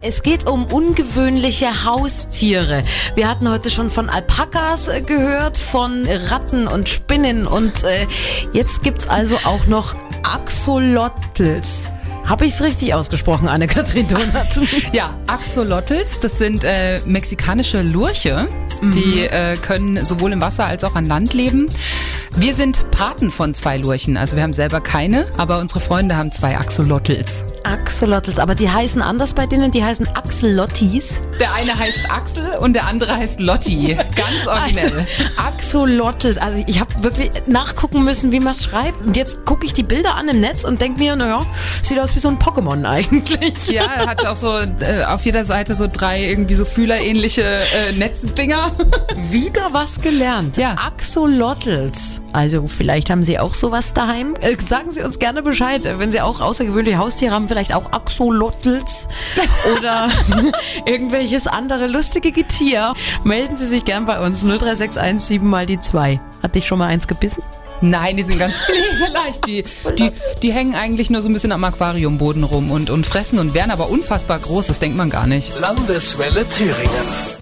Es geht um ungewöhnliche Haustiere. Wir hatten heute schon von Alpakas äh, gehört, von Ratten und Spinnen und äh, jetzt gibt's also auch noch Axolotls. Habe ich es richtig ausgesprochen, Anne-Kathrin Donat? Ja, Axolotls, das sind äh, mexikanische Lurche. Die äh, können sowohl im Wasser als auch an Land leben. Wir sind Paten von zwei Lurchen. Also wir haben selber keine, aber unsere Freunde haben zwei Axolotls. Axolotls, aber die heißen anders bei denen, die heißen Axolottis. Der eine heißt Axel und der andere heißt Lotti. Ganz originell. Also, Axolotls, also ich habe wirklich nachgucken müssen, wie man es schreibt. Und jetzt gucke ich die Bilder an im Netz und denke mir, naja, sieht aus wie so ein Pokémon eigentlich. Ja, hat auch so äh, auf jeder Seite so drei irgendwie so fühlerähnliche äh, Netzdinger. Wieder was gelernt. Ja. Axolotls. Also vielleicht haben Sie auch sowas daheim. Äh, sagen Sie uns gerne Bescheid, äh, wenn Sie auch außergewöhnliche Haustiere haben, vielleicht auch Axolotls oder irgendwelches andere lustige Getier. Melden Sie sich gern bei uns 03617 mal die 2. Hat dich schon mal eins gebissen? Nein, die sind ganz pflegeleicht. Die, die, die hängen eigentlich nur so ein bisschen am Aquariumboden rum und, und fressen und werden aber unfassbar groß. Das denkt man gar nicht. Landeswelle Thüringen.